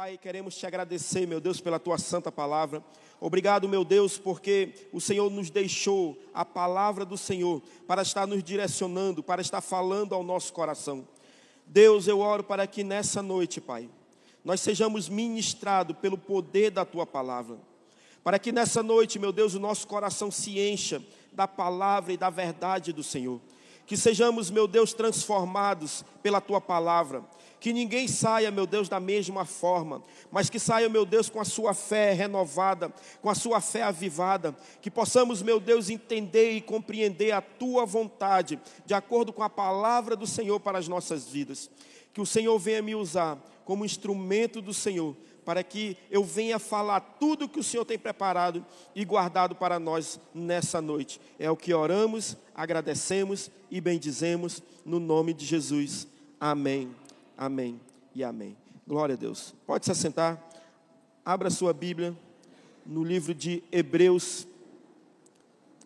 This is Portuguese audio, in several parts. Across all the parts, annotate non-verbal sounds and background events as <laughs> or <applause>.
Pai, queremos te agradecer, meu Deus, pela tua santa palavra. Obrigado, meu Deus, porque o Senhor nos deixou a palavra do Senhor para estar nos direcionando, para estar falando ao nosso coração. Deus, eu oro para que nessa noite, Pai, nós sejamos ministrados pelo poder da tua palavra. Para que nessa noite, meu Deus, o nosso coração se encha da palavra e da verdade do Senhor. Que sejamos, meu Deus, transformados pela tua palavra que ninguém saia, meu Deus, da mesma forma, mas que saia, meu Deus, com a sua fé renovada, com a sua fé avivada, que possamos, meu Deus, entender e compreender a tua vontade, de acordo com a palavra do Senhor para as nossas vidas. Que o Senhor venha me usar como instrumento do Senhor, para que eu venha falar tudo que o Senhor tem preparado e guardado para nós nessa noite. É o que oramos, agradecemos e bendizemos no nome de Jesus. Amém. Amém e amém. Glória a Deus. Pode se assentar. Abra sua Bíblia no livro de Hebreus,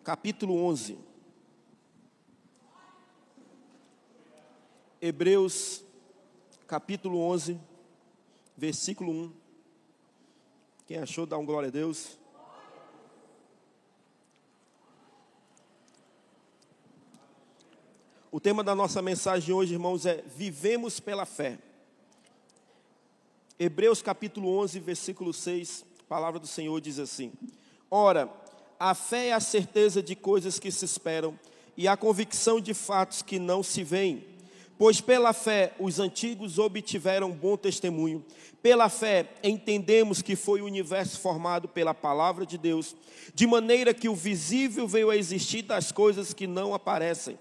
capítulo 11. Hebreus, capítulo 11, versículo 1. Quem achou, dá um glória a Deus. O tema da nossa mensagem hoje, irmãos, é Vivemos pela fé. Hebreus capítulo 11, versículo 6, a palavra do Senhor diz assim: Ora, a fé é a certeza de coisas que se esperam e a convicção de fatos que não se veem. Pois pela fé os antigos obtiveram bom testemunho. Pela fé entendemos que foi o universo formado pela palavra de Deus, de maneira que o visível veio a existir das coisas que não aparecem.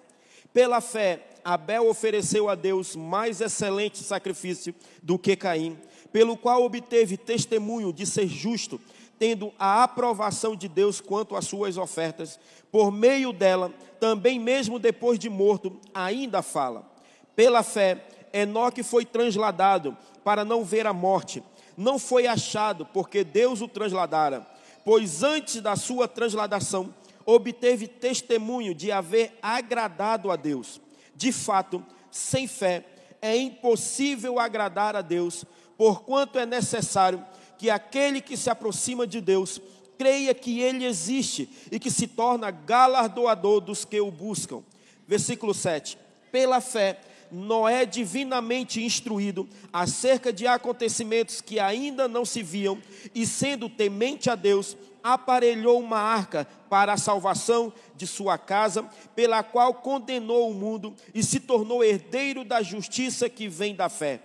Pela fé, Abel ofereceu a Deus mais excelente sacrifício do que Caim, pelo qual obteve testemunho de ser justo, tendo a aprovação de Deus quanto às suas ofertas. Por meio dela, também mesmo depois de morto, ainda fala. Pela fé, Enoque foi transladado para não ver a morte. Não foi achado, porque Deus o transladara. Pois antes da sua transladação, obteve testemunho de haver agradado a Deus. De fato, sem fé é impossível agradar a Deus, porquanto é necessário que aquele que se aproxima de Deus creia que ele existe e que se torna galardoador dos que o buscam. Versículo 7. Pela fé, Noé, divinamente instruído acerca de acontecimentos que ainda não se viam, e sendo temente a Deus, aparelhou uma arca para a salvação de sua casa, pela qual condenou o mundo e se tornou herdeiro da justiça que vem da fé.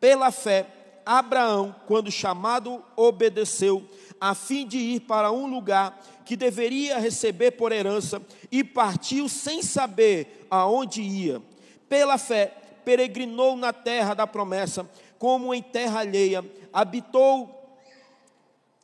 Pela fé, Abraão, quando chamado, obedeceu, a fim de ir para um lugar que deveria receber por herança, e partiu sem saber aonde ia. Pela fé, peregrinou na terra da promessa, como em terra alheia, habitou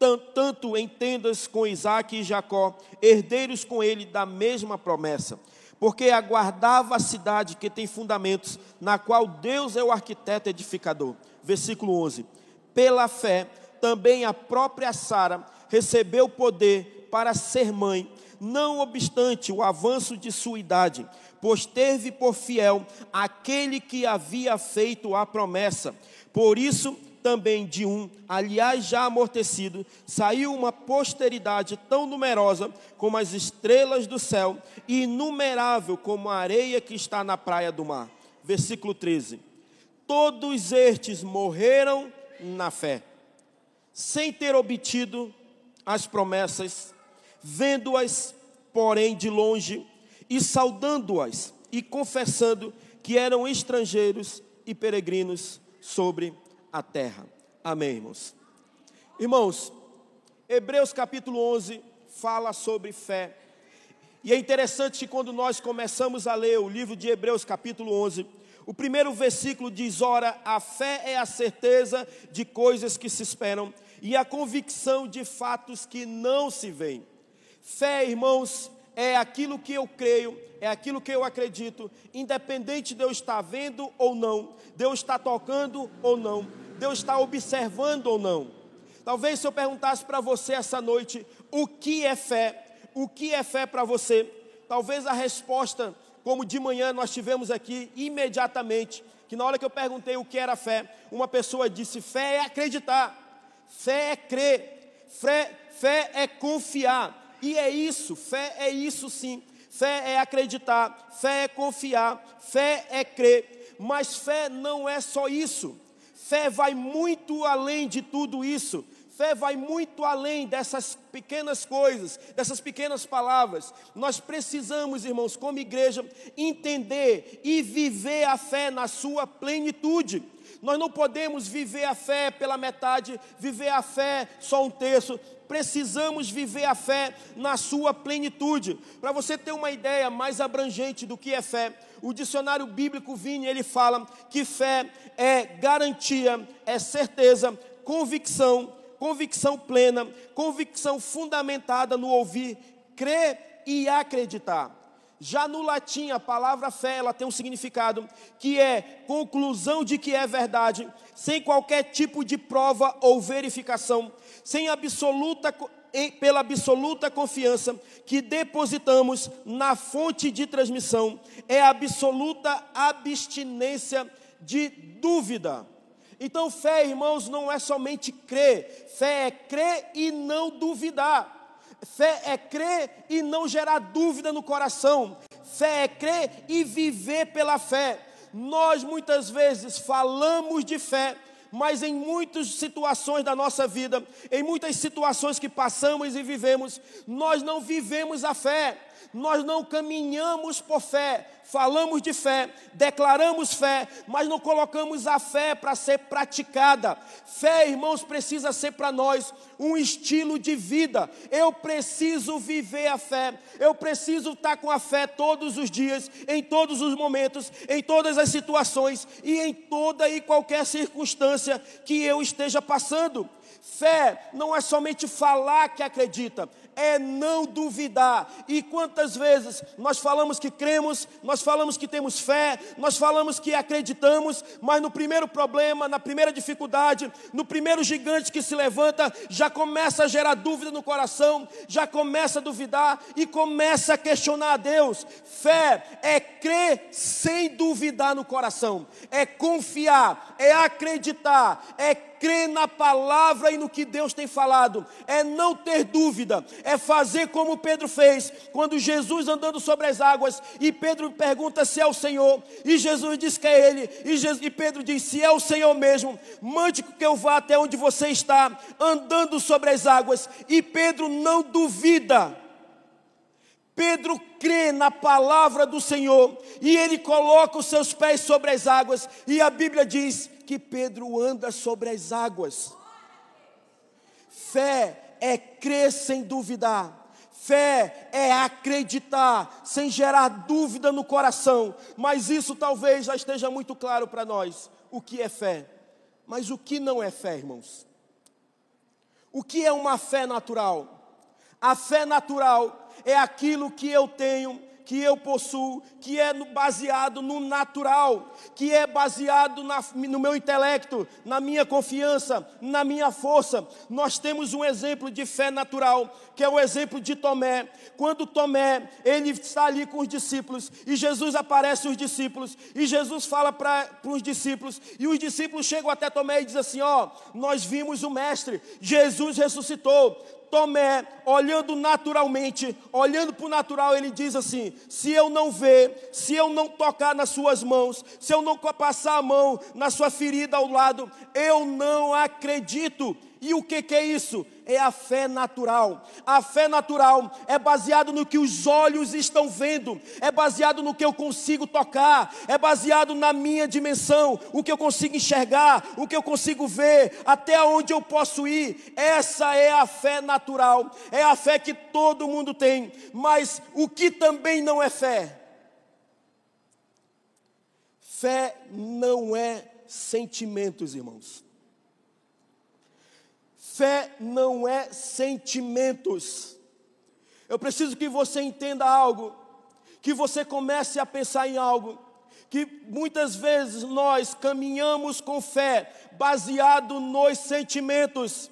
tanto em tendas com Isaac e Jacó, herdeiros com ele da mesma promessa, porque aguardava a cidade que tem fundamentos, na qual Deus é o arquiteto edificador. Versículo 11: Pela fé, também a própria Sara recebeu poder para ser mãe, não obstante o avanço de sua idade, pois teve por fiel aquele que havia feito a promessa. Por isso, também de um, aliás já amortecido, saiu uma posteridade tão numerosa como as estrelas do céu e inumerável como a areia que está na praia do mar. Versículo 13: Todos estes morreram na fé, sem ter obtido as promessas, vendo-as, porém, de longe, e saudando-as, e confessando que eram estrangeiros e peregrinos sobre a terra. Amém, irmãos? Irmãos, Hebreus capítulo 11 fala sobre fé. E é interessante que quando nós começamos a ler o livro de Hebreus capítulo 11, o primeiro versículo diz: Ora, a fé é a certeza de coisas que se esperam e a convicção de fatos que não se veem. Fé, irmãos, é aquilo que eu creio, é aquilo que eu acredito, independente de eu estar vendo ou não, de eu estar tocando ou não, Deus está observando ou não. Talvez se eu perguntasse para você essa noite, o que é fé? O que é fé para você? Talvez a resposta, como de manhã nós tivemos aqui imediatamente, que na hora que eu perguntei o que era fé, uma pessoa disse: fé é acreditar, fé é crer, fé, fé é confiar. E é isso, fé é isso sim. Fé é acreditar, fé é confiar, fé é crer. Mas fé não é só isso. Fé vai muito além de tudo isso. Fé vai muito além dessas pequenas coisas, dessas pequenas palavras. Nós precisamos, irmãos, como igreja, entender e viver a fé na sua plenitude. Nós não podemos viver a fé pela metade, viver a fé só um terço. Precisamos viver a fé na sua plenitude. Para você ter uma ideia mais abrangente do que é fé, o dicionário bíblico Vini ele fala que fé é garantia, é certeza, convicção, convicção plena, convicção fundamentada no ouvir, crer e acreditar. Já no latim, a palavra fé, ela tem um significado que é conclusão de que é verdade, sem qualquer tipo de prova ou verificação, sem absoluta pela absoluta confiança que depositamos na fonte de transmissão, é absoluta abstinência de dúvida. Então, fé, irmãos, não é somente crer, fé é crer e não duvidar. Fé é crer e não gerar dúvida no coração. Fé é crer e viver pela fé. Nós muitas vezes falamos de fé, mas em muitas situações da nossa vida, em muitas situações que passamos e vivemos, nós não vivemos a fé nós não caminhamos por fé, falamos de fé, declaramos fé, mas não colocamos a fé para ser praticada. Fé, irmãos, precisa ser para nós um estilo de vida. Eu preciso viver a fé, eu preciso estar com a fé todos os dias, em todos os momentos, em todas as situações e em toda e qualquer circunstância que eu esteja passando. Fé não é somente falar que acredita, é não duvidar. E quantas vezes nós falamos que cremos, nós falamos que temos fé, nós falamos que acreditamos, mas no primeiro problema, na primeira dificuldade, no primeiro gigante que se levanta, já começa a gerar dúvida no coração, já começa a duvidar e começa a questionar a Deus. Fé é crer sem duvidar no coração, é confiar, é acreditar, é crer na palavra e no que Deus tem falado, é não ter dúvida, é fazer como Pedro fez, quando Jesus andando sobre as águas, e Pedro pergunta se é o Senhor, e Jesus diz que é Ele, e, Jesus, e Pedro diz: se é o Senhor mesmo, mande que eu vá até onde você está, andando sobre as águas, e Pedro não duvida. Pedro crê na palavra do Senhor e ele coloca os seus pés sobre as águas, e a Bíblia diz que Pedro anda sobre as águas. Fé é crer sem duvidar. Fé é acreditar sem gerar dúvida no coração. Mas isso talvez já esteja muito claro para nós. O que é fé? Mas o que não é fé, irmãos? O que é uma fé natural? A fé natural é aquilo que eu tenho que eu possuo, que é baseado no natural, que é baseado na, no meu intelecto, na minha confiança, na minha força. Nós temos um exemplo de fé natural, que é o exemplo de Tomé. Quando Tomé, ele está ali com os discípulos, e Jesus aparece os discípulos, e Jesus fala para os discípulos, e os discípulos chegam até Tomé e dizem assim: Ó, nós vimos o Mestre, Jesus ressuscitou. Tomé, olhando naturalmente, olhando para o natural, ele diz assim: se eu não ver, se eu não tocar nas suas mãos, se eu não passar a mão na sua ferida ao lado, eu não acredito. E o que, que é isso? É a fé natural. A fé natural é baseado no que os olhos estão vendo, é baseado no que eu consigo tocar, é baseado na minha dimensão, o que eu consigo enxergar, o que eu consigo ver, até onde eu posso ir. Essa é a fé natural, é a fé que todo mundo tem. Mas o que também não é fé? Fé não é sentimentos, irmãos. Fé não é sentimentos. Eu preciso que você entenda algo, que você comece a pensar em algo, que muitas vezes nós caminhamos com fé baseado nos sentimentos,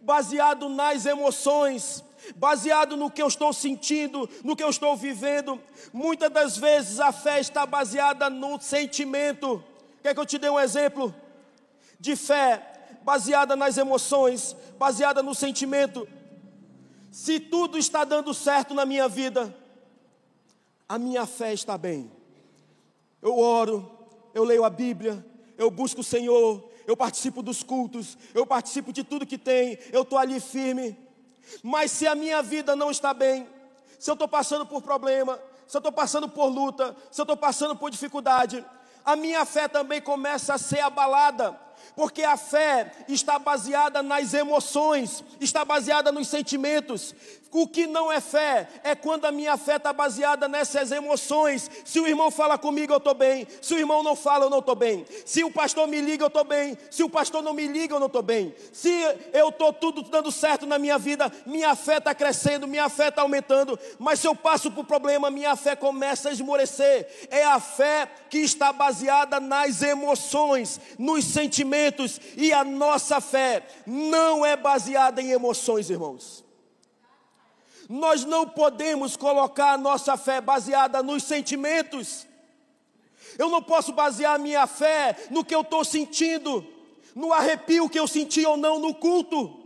baseado nas emoções, baseado no que eu estou sentindo, no que eu estou vivendo. Muitas das vezes a fé está baseada no sentimento. Quer que eu te dê um exemplo de fé baseada nas emoções, baseada no sentimento? Se tudo está dando certo na minha vida, a minha fé está bem. Eu oro, eu leio a Bíblia, eu busco o Senhor, eu participo dos cultos, eu participo de tudo que tem, eu estou ali firme. Mas se a minha vida não está bem, se eu estou passando por problema, se eu estou passando por luta, se eu estou passando por dificuldade, a minha fé também começa a ser abalada porque a fé está baseada nas emoções, está baseada nos sentimentos. O que não é fé é quando a minha fé está baseada nessas emoções. Se o irmão fala comigo, eu estou bem. Se o irmão não fala, eu não estou bem. Se o pastor me liga, eu estou bem. Se o pastor não me liga, eu não estou bem. Se eu estou tudo dando certo na minha vida, minha fé está crescendo, minha fé está aumentando. Mas se eu passo por problema, minha fé começa a esmorecer. É a fé que está baseada nas emoções, nos sentimentos. E a nossa fé não é baseada em emoções, irmãos. Nós não podemos colocar a nossa fé baseada nos sentimentos. Eu não posso basear a minha fé no que eu estou sentindo, no arrepio que eu senti ou não no culto.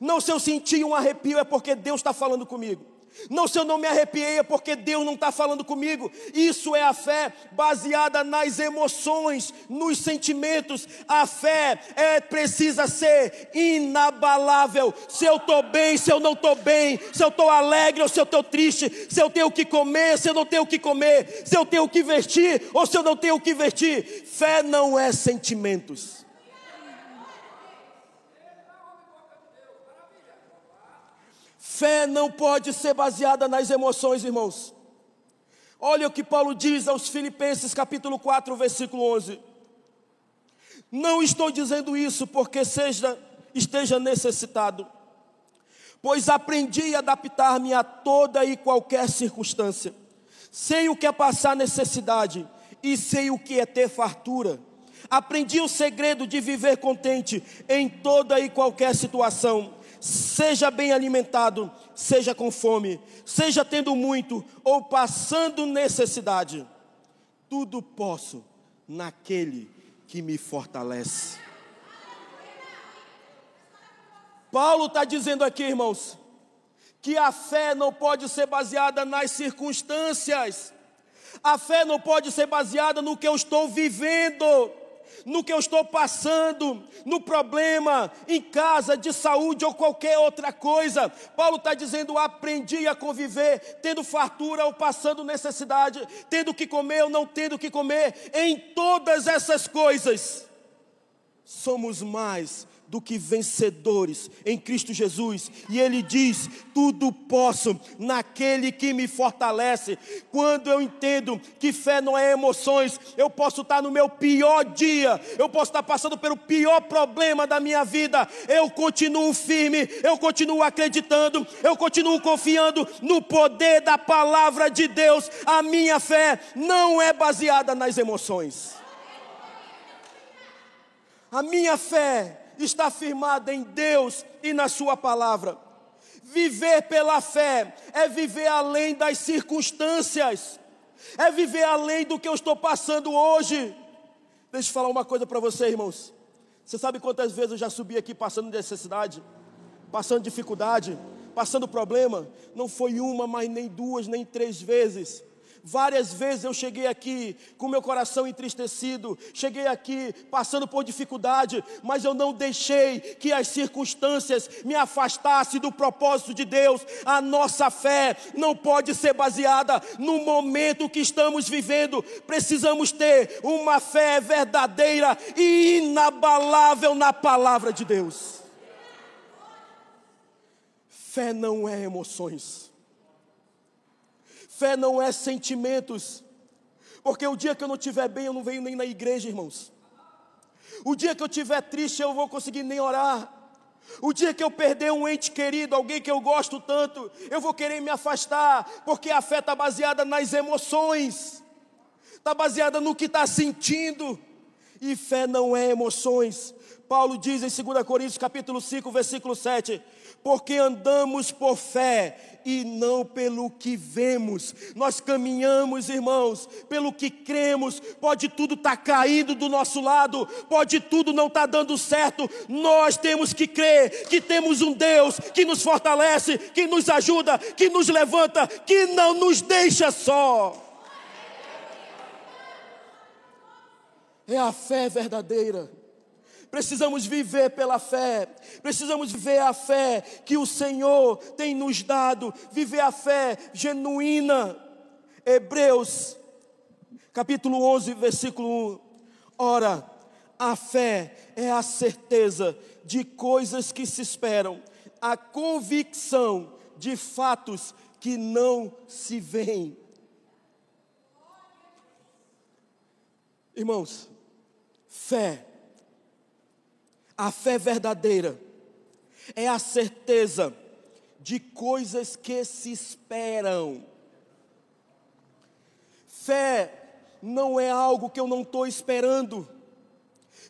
Não, se eu senti um arrepio é porque Deus está falando comigo. Não, se eu não me arrepiei é porque Deus não está falando comigo. Isso é a fé baseada nas emoções, nos sentimentos. A fé é, precisa ser inabalável. Se eu estou bem, se eu não estou bem, se eu estou alegre ou se eu estou triste, se eu tenho o que comer, se eu não tenho o que comer, se eu tenho o que vestir ou se eu não tenho o que vestir. Fé não é sentimentos. Fé não pode ser baseada nas emoções, irmãos. Olha o que Paulo diz aos Filipenses, capítulo 4, versículo 11. Não estou dizendo isso porque seja, esteja necessitado, pois aprendi a adaptar-me a toda e qualquer circunstância. Sei o que é passar necessidade e sei o que é ter fartura. Aprendi o segredo de viver contente em toda e qualquer situação seja bem alimentado, seja com fome, seja tendo muito ou passando necessidade, tudo posso naquele que me fortalece. Paulo está dizendo aqui, irmãos, que a fé não pode ser baseada nas circunstâncias, a fé não pode ser baseada no que eu estou vivendo no que eu estou passando, no problema, em casa, de saúde ou qualquer outra coisa. Paulo está dizendo: aprendi a conviver, tendo fartura ou passando necessidade, tendo que comer ou não tendo que comer, em todas essas coisas, somos mais do que vencedores em Cristo Jesus. E ele diz: tudo posso naquele que me fortalece. Quando eu entendo que fé não é emoções, eu posso estar no meu pior dia, eu posso estar passando pelo pior problema da minha vida. Eu continuo firme, eu continuo acreditando, eu continuo confiando no poder da palavra de Deus. A minha fé não é baseada nas emoções. A minha fé está firmada em Deus e na Sua palavra. Viver pela fé é viver além das circunstâncias, é viver além do que eu estou passando hoje. Deixa eu falar uma coisa para você, irmãos. Você sabe quantas vezes eu já subi aqui passando necessidade, passando dificuldade, passando problema? Não foi uma, mas nem duas, nem três vezes. Várias vezes eu cheguei aqui com meu coração entristecido, cheguei aqui passando por dificuldade, mas eu não deixei que as circunstâncias me afastassem do propósito de Deus. A nossa fé não pode ser baseada no momento que estamos vivendo. Precisamos ter uma fé verdadeira e inabalável na palavra de Deus. Fé não é emoções. Fé não é sentimentos. Porque o dia que eu não estiver bem, eu não venho nem na igreja, irmãos. O dia que eu estiver triste, eu não vou conseguir nem orar. O dia que eu perder um ente querido, alguém que eu gosto tanto, eu vou querer me afastar, porque a fé está baseada nas emoções, está baseada no que está sentindo. E fé não é emoções. Paulo diz em 2 Coríntios capítulo 5, versículo 7, porque andamos por fé e não pelo que vemos. Nós caminhamos, irmãos, pelo que cremos. Pode tudo estar tá caindo do nosso lado, pode tudo não estar tá dando certo. Nós temos que crer que temos um Deus que nos fortalece, que nos ajuda, que nos levanta, que não nos deixa só. É a fé verdadeira. Precisamos viver pela fé, precisamos viver a fé que o Senhor tem nos dado, viver a fé genuína. Hebreus, capítulo 11, versículo 1. Ora, a fé é a certeza de coisas que se esperam, a convicção de fatos que não se veem. Irmãos, fé a fé verdadeira é a certeza de coisas que se esperam. Fé não é algo que eu não estou esperando.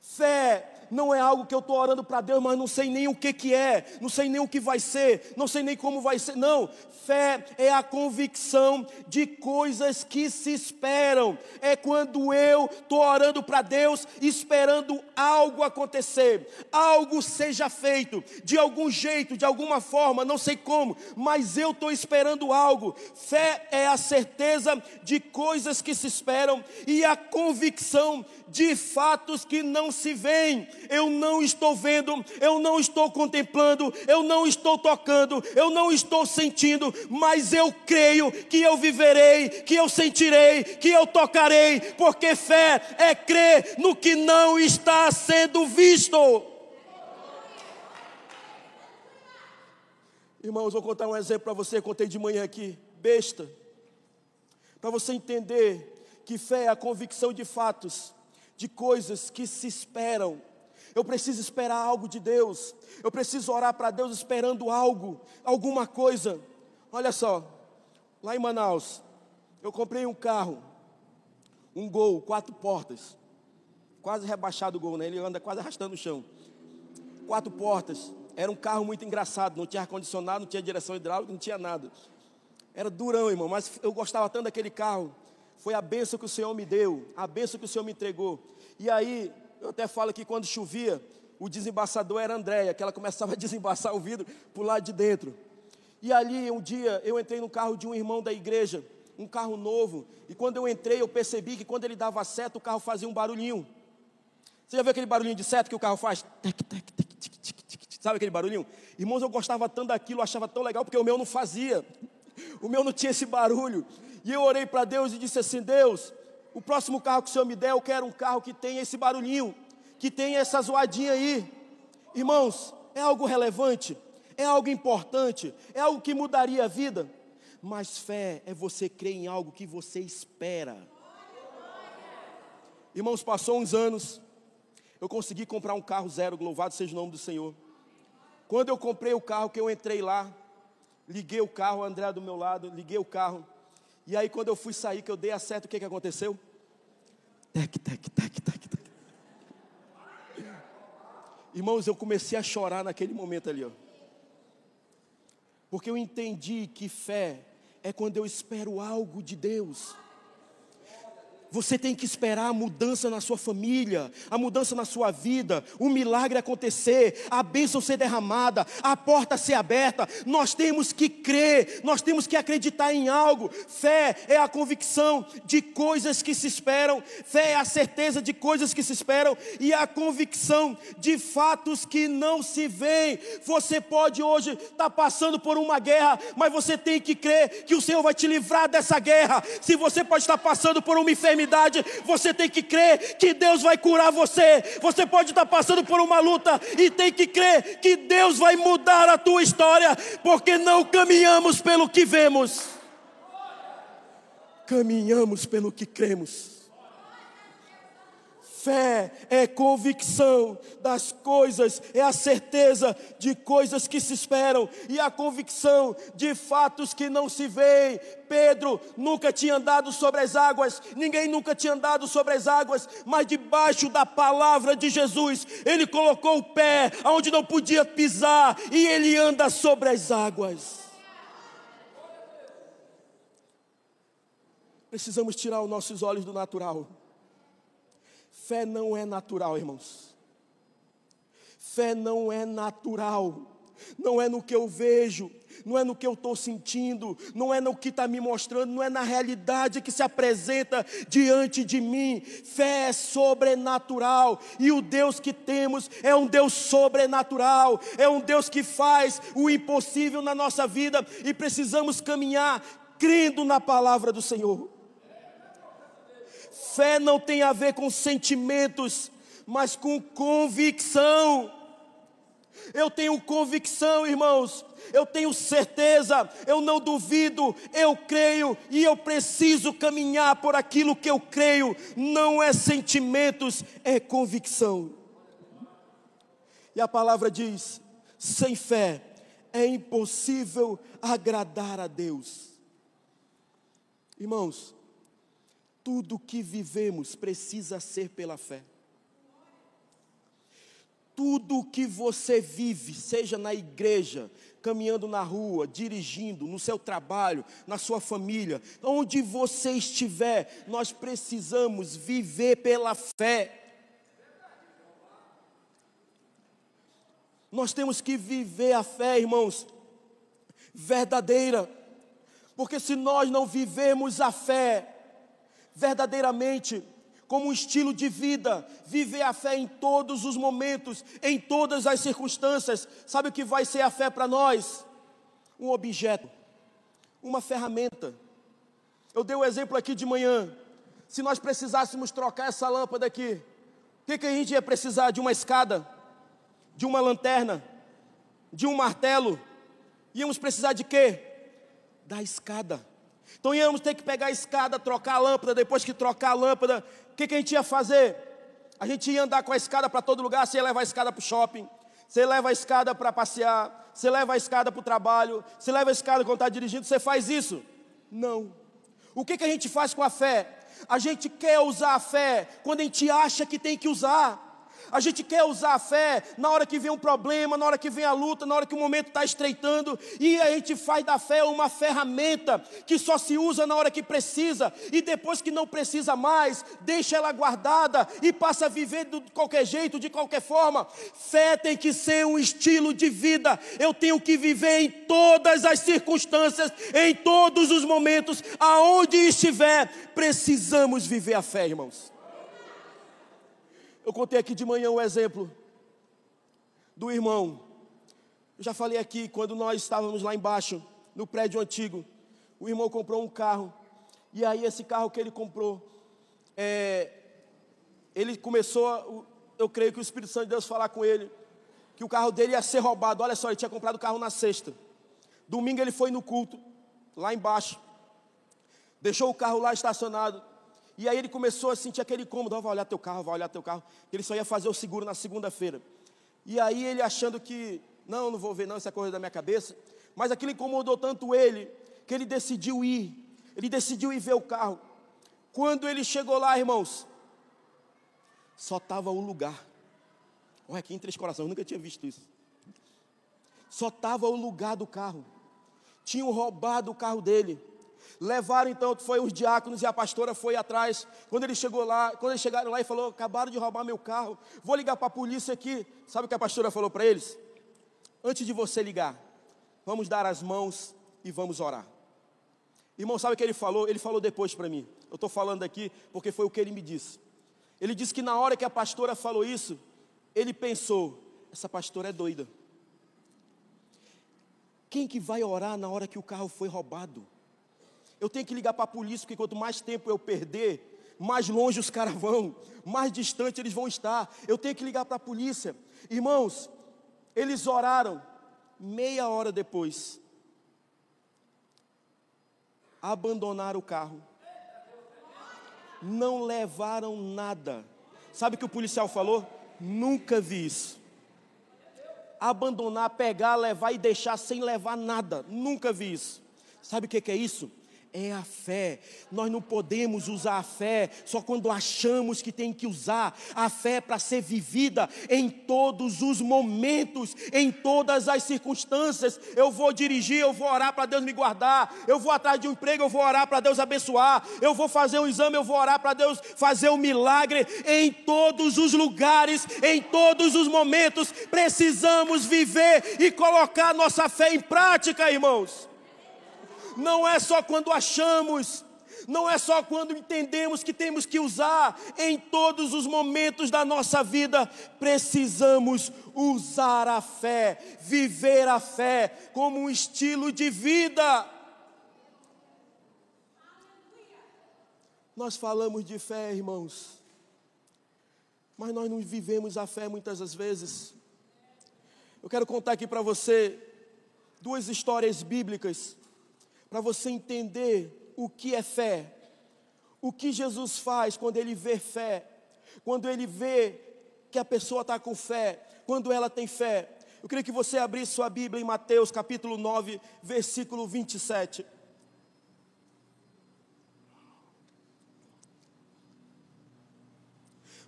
Fé não é algo que eu estou orando para Deus, mas não sei nem o que, que é, não sei nem o que vai ser, não sei nem como vai ser. Não, fé é a convicção de coisas que se esperam. É quando eu estou orando para Deus, esperando algo acontecer, algo seja feito, de algum jeito, de alguma forma, não sei como, mas eu estou esperando algo. Fé é a certeza de coisas que se esperam e a convicção de fatos que não se veem. Eu não estou vendo, eu não estou contemplando, eu não estou tocando, eu não estou sentindo, mas eu creio que eu viverei, que eu sentirei, que eu tocarei, porque fé é crer no que não está sendo visto. Irmãos, vou contar um exemplo para você, contei de manhã aqui, besta, para você entender que fé é a convicção de fatos de coisas que se esperam. Eu preciso esperar algo de Deus. Eu preciso orar para Deus esperando algo, alguma coisa. Olha só, lá em Manaus, eu comprei um carro, um Gol, quatro portas, quase rebaixado o Gol, né? Ele anda quase arrastando o chão. Quatro portas. Era um carro muito engraçado, não tinha ar-condicionado, não tinha direção hidráulica, não tinha nada. Era durão, irmão, mas eu gostava tanto daquele carro foi a benção que o Senhor me deu, a benção que o Senhor me entregou. E aí, eu até falo que quando chovia, o desembaçador era Andréia, que ela começava a <laughs> desembaçar o vidro por lado de dentro. E ali, um dia, eu entrei no carro de um irmão da igreja, um carro novo, e quando eu entrei, eu percebi que quando ele dava seta, o carro fazia um barulhinho. Você já viu aquele barulhinho de seta que o carro faz? Sabe aquele barulhinho? Irmãos, eu gostava tanto daquilo, achava tão legal, porque o meu não fazia. O meu não tinha esse barulho. E eu orei para Deus e disse assim: Deus, o próximo carro que o Senhor me der, eu quero um carro que tenha esse barulhinho, que tenha essa zoadinha aí. Irmãos, é algo relevante, é algo importante, é algo que mudaria a vida. Mas fé é você crer em algo que você espera. Irmãos, passou uns anos, eu consegui comprar um carro zero, louvado seja o nome do Senhor. Quando eu comprei o carro, que eu entrei lá, liguei o carro, André do meu lado, liguei o carro, e aí quando eu fui sair, que eu dei a o que, que aconteceu? Tec, tec, tec, tec, tec. Irmãos, eu comecei a chorar naquele momento ali, ó. Porque eu entendi que fé é quando eu espero algo de Deus. Você tem que esperar a mudança na sua família, a mudança na sua vida, o milagre acontecer, a bênção ser derramada, a porta ser aberta. Nós temos que crer, nós temos que acreditar em algo. Fé é a convicção de coisas que se esperam, fé é a certeza de coisas que se esperam e a convicção de fatos que não se veem. Você pode hoje estar tá passando por uma guerra, mas você tem que crer que o Senhor vai te livrar dessa guerra. Se você pode estar passando por uma enfermidade, enfermidade, você tem que crer que Deus vai curar você. Você pode estar passando por uma luta e tem que crer que Deus vai mudar a tua história, porque não caminhamos pelo que vemos, caminhamos pelo que cremos. Fé é convicção das coisas, é a certeza de coisas que se esperam e a convicção de fatos que não se veem. Pedro nunca tinha andado sobre as águas, ninguém nunca tinha andado sobre as águas, mas debaixo da palavra de Jesus, ele colocou o pé aonde não podia pisar e ele anda sobre as águas. Precisamos tirar os nossos olhos do natural Fé não é natural, irmãos. Fé não é natural. Não é no que eu vejo, não é no que eu estou sentindo, não é no que está me mostrando, não é na realidade que se apresenta diante de mim. Fé é sobrenatural e o Deus que temos é um Deus sobrenatural, é um Deus que faz o impossível na nossa vida e precisamos caminhar crendo na palavra do Senhor. Fé não tem a ver com sentimentos, mas com convicção. Eu tenho convicção, irmãos, eu tenho certeza, eu não duvido, eu creio e eu preciso caminhar por aquilo que eu creio, não é sentimentos, é convicção. E a palavra diz: sem fé é impossível agradar a Deus. Irmãos, tudo que vivemos precisa ser pela fé. Tudo que você vive, seja na igreja, caminhando na rua, dirigindo, no seu trabalho, na sua família, onde você estiver, nós precisamos viver pela fé. Nós temos que viver a fé, irmãos, verdadeira, porque se nós não vivemos a fé, verdadeiramente como um estilo de vida, viver a fé em todos os momentos, em todas as circunstâncias. Sabe o que vai ser a fé para nós? Um objeto, uma ferramenta. Eu dei o um exemplo aqui de manhã. Se nós precisássemos trocar essa lâmpada aqui, o que, que a gente ia precisar? De uma escada, de uma lanterna, de um martelo. Íamos precisar de quê? Da escada. Então íamos ter que pegar a escada, trocar a lâmpada, depois que trocar a lâmpada, o que, que a gente ia fazer? A gente ia andar com a escada para todo lugar, você ia levar a escada para o shopping, você leva a escada para passear, você leva a escada para o trabalho, você leva a escada quando está dirigindo, você faz isso? Não. O que, que a gente faz com a fé? A gente quer usar a fé quando a gente acha que tem que usar. A gente quer usar a fé na hora que vem um problema, na hora que vem a luta, na hora que o momento está estreitando, e a gente faz da fé uma ferramenta que só se usa na hora que precisa, e depois que não precisa mais, deixa ela guardada e passa a viver de qualquer jeito, de qualquer forma. Fé tem que ser um estilo de vida, eu tenho que viver em todas as circunstâncias, em todos os momentos, aonde estiver, precisamos viver a fé, irmãos. Eu contei aqui de manhã um exemplo do irmão. Eu já falei aqui, quando nós estávamos lá embaixo, no prédio antigo, o irmão comprou um carro. E aí, esse carro que ele comprou, é, ele começou, eu creio que o Espírito Santo de Deus falar com ele, que o carro dele ia ser roubado. Olha só, ele tinha comprado o carro na sexta. Domingo ele foi no culto, lá embaixo. Deixou o carro lá estacionado. E aí ele começou a sentir aquele incômodo, oh, vai olhar teu carro, vai olhar teu carro. Ele só ia fazer o seguro na segunda-feira. E aí ele achando que, não, não vou ver não, isso é coisa da minha cabeça. Mas aquilo incomodou tanto ele, que ele decidiu ir. Ele decidiu ir ver o carro. Quando ele chegou lá, irmãos, só estava o lugar. Olha, aqui em Três Corações, eu nunca tinha visto isso. Só estava o lugar do carro. Tinham roubado o carro dele. Levaram então, foi os diáconos e a pastora foi atrás. Quando ele chegou lá, quando eles chegaram lá e falou: "Acabaram de roubar meu carro. Vou ligar para a polícia aqui". Sabe o que a pastora falou para eles? Antes de você ligar, vamos dar as mãos e vamos orar. Irmão, sabe o que ele falou? Ele falou depois para mim. Eu estou falando aqui porque foi o que ele me disse. Ele disse que na hora que a pastora falou isso, ele pensou: essa pastora é doida. Quem que vai orar na hora que o carro foi roubado? Eu tenho que ligar para a polícia, porque quanto mais tempo eu perder, mais longe os caras <laughs> vão, mais distante eles vão estar. Eu tenho que ligar para a polícia. Irmãos, eles oraram meia hora depois. Abandonaram o carro. Não levaram nada. Sabe o que o policial falou? Nunca vi isso. Abandonar, pegar, levar e deixar sem levar nada. Nunca vi isso. Sabe o que é isso? É a fé. Nós não podemos usar a fé só quando achamos que tem que usar. A fé para ser vivida em todos os momentos, em todas as circunstâncias. Eu vou dirigir, eu vou orar para Deus me guardar. Eu vou atrás de um emprego, eu vou orar para Deus abençoar. Eu vou fazer um exame, eu vou orar para Deus fazer um milagre. Em todos os lugares, em todos os momentos, precisamos viver e colocar nossa fé em prática, irmãos não é só quando achamos, não é só quando entendemos que temos que usar, em todos os momentos da nossa vida, precisamos usar a fé, viver a fé como um estilo de vida. Nós falamos de fé, irmãos, mas nós não vivemos a fé muitas das vezes. Eu quero contar aqui para você duas histórias bíblicas para você entender o que é fé. O que Jesus faz quando ele vê fé, quando ele vê que a pessoa está com fé, quando ela tem fé. Eu queria que você abrisse sua Bíblia em Mateus capítulo 9, versículo 27.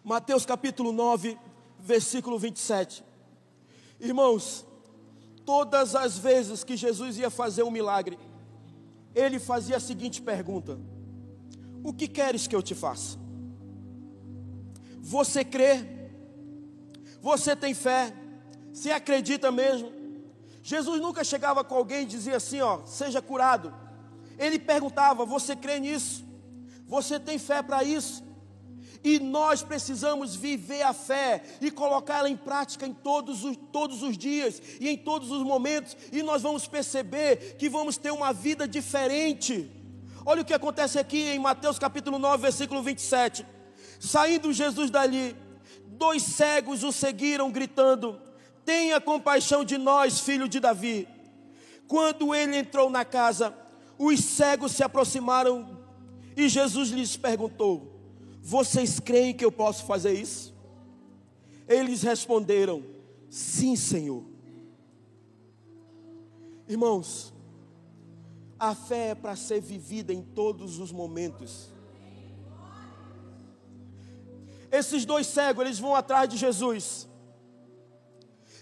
Mateus capítulo 9, versículo 27. Irmãos, todas as vezes que Jesus ia fazer um milagre, ele fazia a seguinte pergunta: O que queres que eu te faça? Você crê? Você tem fé? Se acredita mesmo? Jesus nunca chegava com alguém e dizia assim: Ó, seja curado. Ele perguntava: Você crê nisso? Você tem fé para isso? E nós precisamos viver a fé e colocá-la em prática em todos os, todos os dias e em todos os momentos, e nós vamos perceber que vamos ter uma vida diferente. Olha o que acontece aqui em Mateus capítulo 9, versículo 27. Saindo Jesus dali, dois cegos o seguiram, gritando: Tenha compaixão de nós, filho de Davi. Quando ele entrou na casa, os cegos se aproximaram e Jesus lhes perguntou: vocês creem que eu posso fazer isso? Eles responderam: Sim, Senhor. Irmãos, a fé é para ser vivida em todos os momentos. Esses dois cegos, eles vão atrás de Jesus.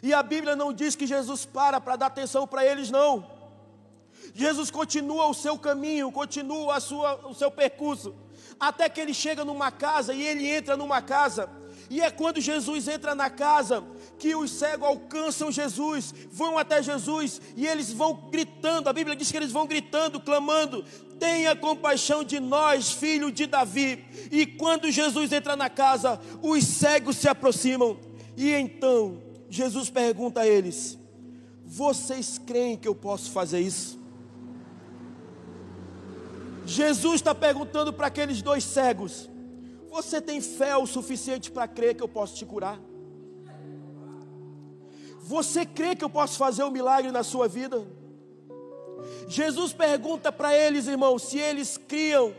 E a Bíblia não diz que Jesus para para dar atenção para eles, não. Jesus continua o seu caminho, continua sua, o seu percurso até que ele chega numa casa e ele entra numa casa. E é quando Jesus entra na casa que os cegos alcançam Jesus, vão até Jesus e eles vão gritando. A Bíblia diz que eles vão gritando, clamando: Tenha compaixão de nós, filho de Davi. E quando Jesus entra na casa, os cegos se aproximam. E então Jesus pergunta a eles: Vocês creem que eu posso fazer isso? Jesus está perguntando para aqueles dois cegos: Você tem fé o suficiente para crer que eu posso te curar? Você crê que eu posso fazer um milagre na sua vida? Jesus pergunta para eles, irmãos, se eles criam,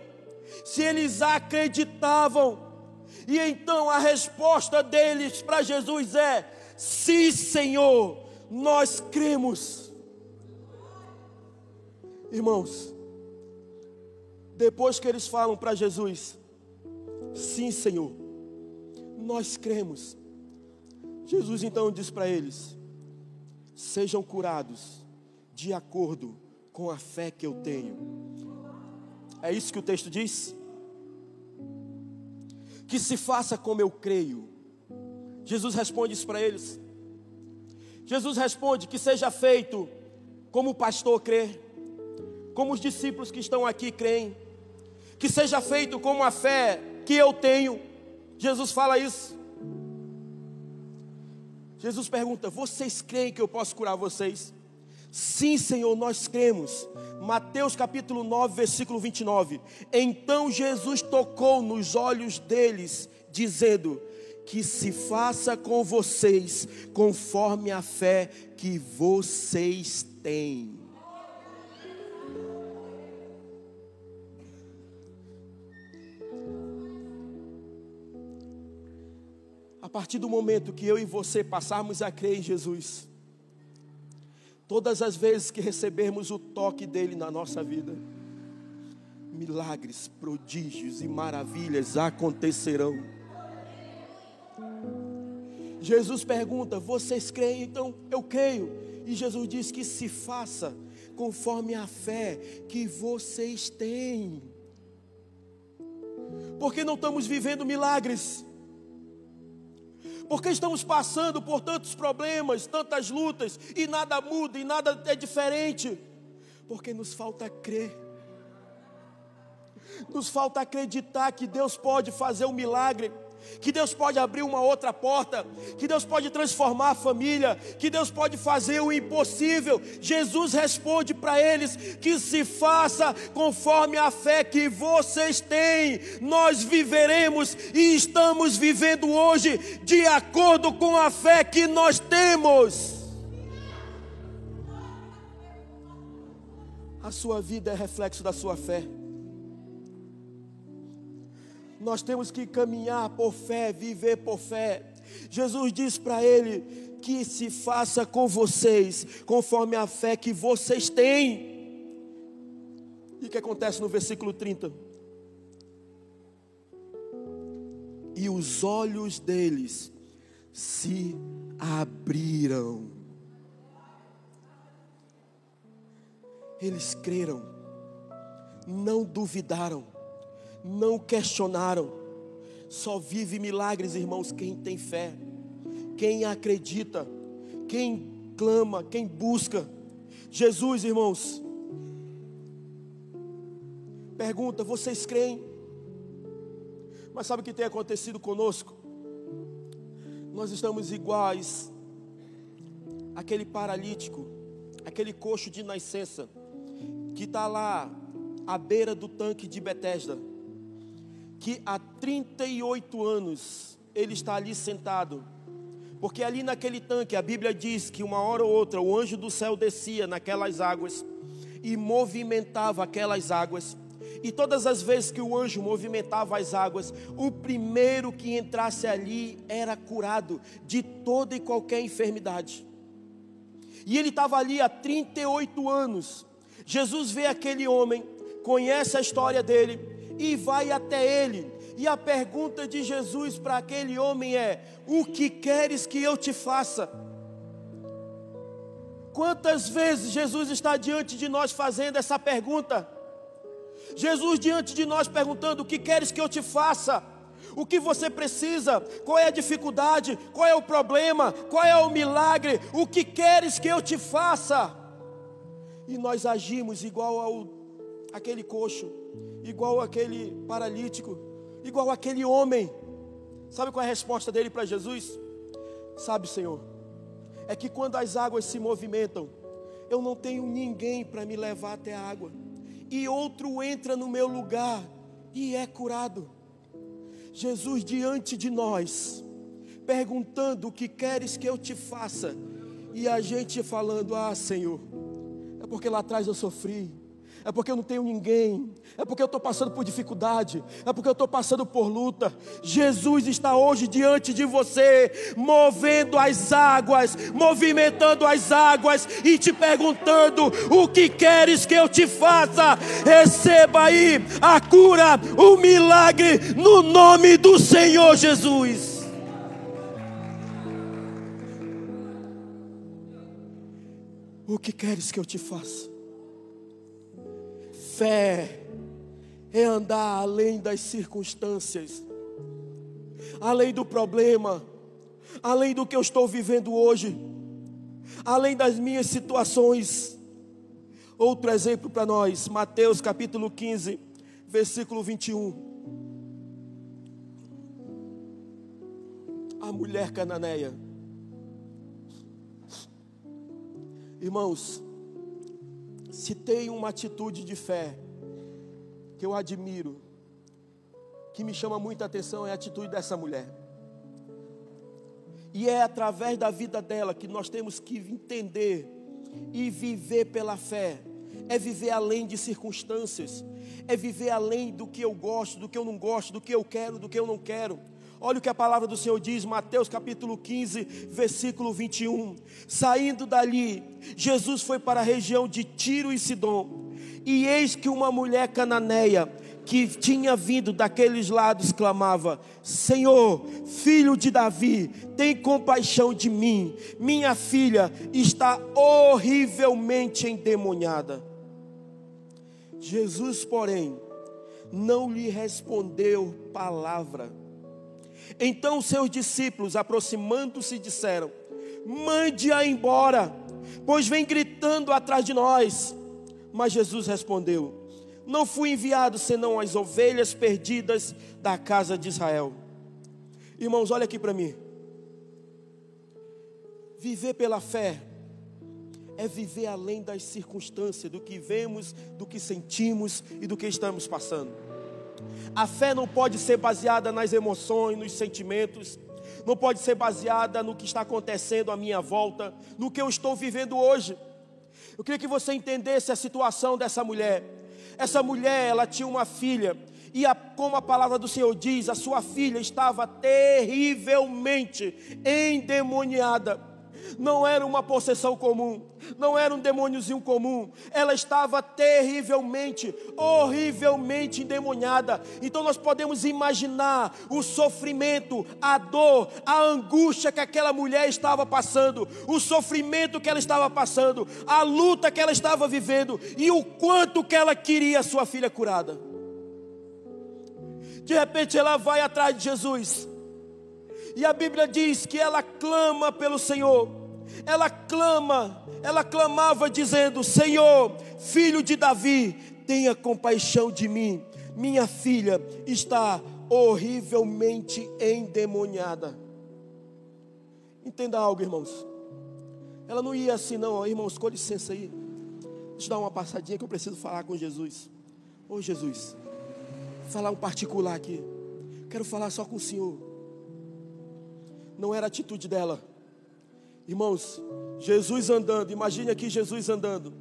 se eles acreditavam. E então a resposta deles para Jesus é: Sim, Senhor, nós cremos. Irmãos, depois que eles falam para Jesus: Sim, Senhor, nós cremos. Jesus então diz para eles: Sejam curados de acordo com a fé que eu tenho. É isso que o texto diz? Que se faça como eu creio. Jesus responde isso para eles. Jesus responde que seja feito como o pastor crê, como os discípulos que estão aqui creem que seja feito com a fé que eu tenho. Jesus fala isso. Jesus pergunta: Vocês creem que eu posso curar vocês? Sim, Senhor, nós cremos. Mateus capítulo 9, versículo 29. Então Jesus tocou nos olhos deles, dizendo: Que se faça com vocês conforme a fé que vocês têm. Partir do momento que eu e você passarmos a crer em Jesus, todas as vezes que recebermos o toque dele na nossa vida, milagres, prodígios e maravilhas acontecerão. Jesus pergunta: Vocês creem? Então eu creio. E Jesus diz que se faça conforme a fé que vocês têm. Porque não estamos vivendo milagres. Porque estamos passando por tantos problemas, tantas lutas, e nada muda, e nada é diferente. Porque nos falta crer. Nos falta acreditar que Deus pode fazer um milagre que Deus pode abrir uma outra porta, que Deus pode transformar a família, que Deus pode fazer o impossível. Jesus responde para eles que se faça conforme a fé que vocês têm. Nós viveremos e estamos vivendo hoje de acordo com a fé que nós temos. A sua vida é reflexo da sua fé. Nós temos que caminhar por fé, viver por fé. Jesus diz para ele que se faça com vocês conforme a fé que vocês têm. E o que acontece no versículo 30? E os olhos deles se abriram. Eles creram, não duvidaram não questionaram. Só vive milagres, irmãos, quem tem fé, quem acredita, quem clama, quem busca. Jesus, irmãos, pergunta: vocês creem? Mas sabe o que tem acontecido conosco? Nós estamos iguais àquele paralítico, aquele coxo de nascença, que está lá à beira do tanque de Betesda que há 38 anos ele está ali sentado. Porque ali naquele tanque, a Bíblia diz que uma hora ou outra o anjo do céu descia naquelas águas e movimentava aquelas águas. E todas as vezes que o anjo movimentava as águas, o primeiro que entrasse ali era curado de toda e qualquer enfermidade. E ele estava ali há 38 anos. Jesus vê aquele homem, conhece a história dele, e vai até ele. E a pergunta de Jesus para aquele homem é: O que queres que eu te faça? Quantas vezes Jesus está diante de nós fazendo essa pergunta? Jesus diante de nós perguntando: O que queres que eu te faça? O que você precisa? Qual é a dificuldade? Qual é o problema? Qual é o milagre? O que queres que eu te faça? E nós agimos igual ao aquele coxo igual aquele paralítico, igual aquele homem. Sabe qual é a resposta dele para Jesus? Sabe, Senhor, é que quando as águas se movimentam, eu não tenho ninguém para me levar até a água, e outro entra no meu lugar e é curado. Jesus diante de nós, perguntando o que queres que eu te faça, e a gente falando: Ah, Senhor, é porque lá atrás eu sofri, é porque eu não tenho ninguém, é porque eu estou passando por dificuldade, é porque eu estou passando por luta. Jesus está hoje diante de você, movendo as águas, movimentando as águas e te perguntando: o que queres que eu te faça? Receba aí a cura, o milagre, no nome do Senhor Jesus. O que queres que eu te faça? Fé é andar além das circunstâncias, além do problema, além do que eu estou vivendo hoje, além das minhas situações. Outro exemplo para nós, Mateus capítulo 15, versículo 21. A mulher cananeia. Irmãos, se tem uma atitude de fé que eu admiro, que me chama muita atenção, é a atitude dessa mulher. E é através da vida dela que nós temos que entender e viver pela fé. É viver além de circunstâncias, é viver além do que eu gosto, do que eu não gosto, do que eu quero, do que eu não quero. Olha o que a palavra do Senhor diz, Mateus capítulo 15, versículo 21. Saindo dali, Jesus foi para a região de Tiro e Sidom. E eis que uma mulher cananeia que tinha vindo daqueles lados clamava: Senhor, filho de Davi, tem compaixão de mim. Minha filha está horrivelmente endemoniada. Jesus, porém, não lhe respondeu palavra. Então seus discípulos, aproximando-se, disseram: Mande-a embora, pois vem gritando atrás de nós. Mas Jesus respondeu: Não fui enviado senão as ovelhas perdidas da casa de Israel. Irmãos, olha aqui para mim. Viver pela fé é viver além das circunstâncias, do que vemos, do que sentimos e do que estamos passando. A fé não pode ser baseada nas emoções, nos sentimentos, não pode ser baseada no que está acontecendo à minha volta, no que eu estou vivendo hoje. Eu queria que você entendesse a situação dessa mulher. Essa mulher, ela tinha uma filha, e a, como a palavra do Senhor diz, a sua filha estava terrivelmente endemoniada não era uma possessão comum, não era um demôniozinho comum, ela estava terrivelmente, horrivelmente endemoniada. Então nós podemos imaginar o sofrimento, a dor, a angústia que aquela mulher estava passando, o sofrimento que ela estava passando, a luta que ela estava vivendo e o quanto que ela queria a sua filha curada. De repente ela vai atrás de Jesus. E a Bíblia diz que ela clama pelo Senhor ela clama, ela clamava dizendo: Senhor, filho de Davi, tenha compaixão de mim. Minha filha está horrivelmente endemoniada. Entenda algo, irmãos. Ela não ia assim, não, irmãos, com licença aí. Deixa eu dar uma passadinha que eu preciso falar com Jesus. Ô Jesus, falar um particular aqui. Quero falar só com o Senhor. Não era a atitude dela. Irmãos, Jesus andando, imagine aqui Jesus andando,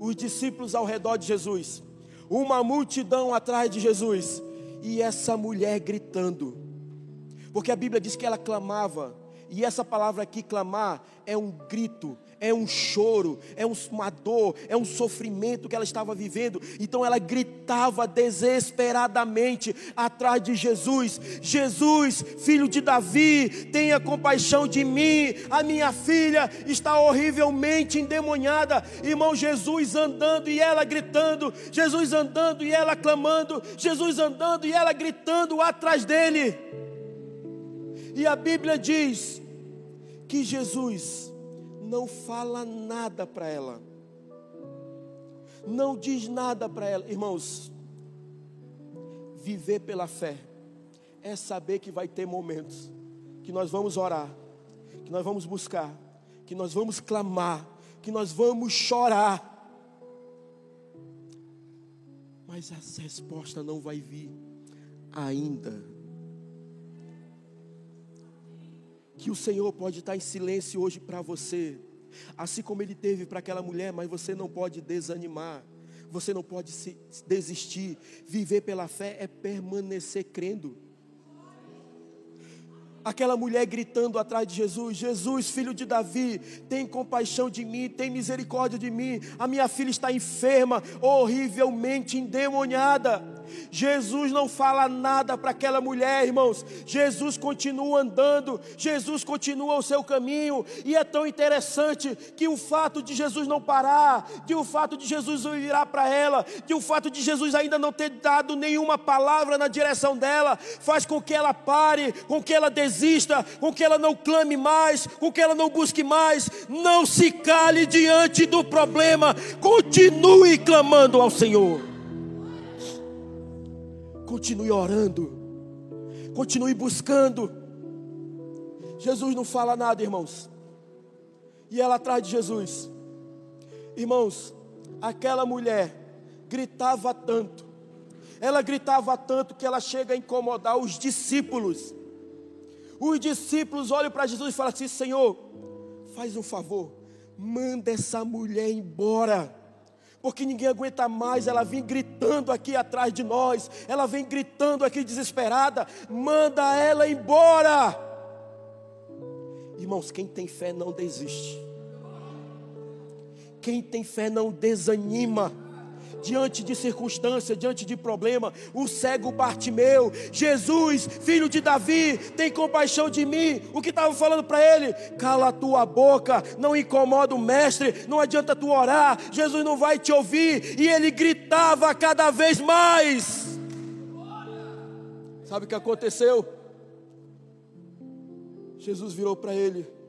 os discípulos ao redor de Jesus, uma multidão atrás de Jesus, e essa mulher gritando, porque a Bíblia diz que ela clamava, e essa palavra aqui, clamar, é um grito, é um choro, é uma dor, é um sofrimento que ela estava vivendo. Então ela gritava desesperadamente atrás de Jesus: Jesus, filho de Davi, tenha compaixão de mim. A minha filha está horrivelmente endemoniada. Irmão, Jesus andando e ela gritando, Jesus andando e ela clamando, Jesus andando e ela gritando atrás dele. E a Bíblia diz que Jesus não fala nada para ela. Não diz nada para ela. Irmãos, viver pela fé é saber que vai ter momentos que nós vamos orar, que nós vamos buscar, que nós vamos clamar, que nós vamos chorar. Mas a resposta não vai vir ainda. Que o Senhor pode estar em silêncio hoje para você, assim como ele teve para aquela mulher, mas você não pode desanimar, você não pode se desistir. Viver pela fé é permanecer crendo. Aquela mulher gritando atrás de Jesus: Jesus, filho de Davi, tem compaixão de mim, tem misericórdia de mim. A minha filha está enferma, horrivelmente endemoniada. Jesus não fala nada para aquela mulher, irmãos. Jesus continua andando, Jesus continua o seu caminho, e é tão interessante que o fato de Jesus não parar, de o fato de Jesus virar para ela, de o fato de Jesus ainda não ter dado nenhuma palavra na direção dela, faz com que ela pare, com que ela desista, com que ela não clame mais, com que ela não busque mais. Não se cale diante do problema, continue clamando ao Senhor. Continue orando. Continue buscando. Jesus não fala nada, irmãos. E ela atrás de Jesus. Irmãos, aquela mulher gritava tanto. Ela gritava tanto que ela chega a incomodar os discípulos. Os discípulos olham para Jesus e falam assim: Senhor, faz um favor, manda essa mulher embora porque ninguém aguenta mais. Ela vem gritando aqui atrás de nós, ela vem gritando aqui desesperada: manda ela embora. Irmãos, quem tem fé não desiste, quem tem fé não desanima diante de circunstância, diante de problema. O cego Bartimeu, Jesus, filho de Davi, tem compaixão de mim. O que estava falando para ele? Cala a tua boca, não incomoda o mestre, não adianta tu orar, Jesus não vai te ouvir. E ele gritava cada vez mais. Sabe o que aconteceu? Jesus virou para ele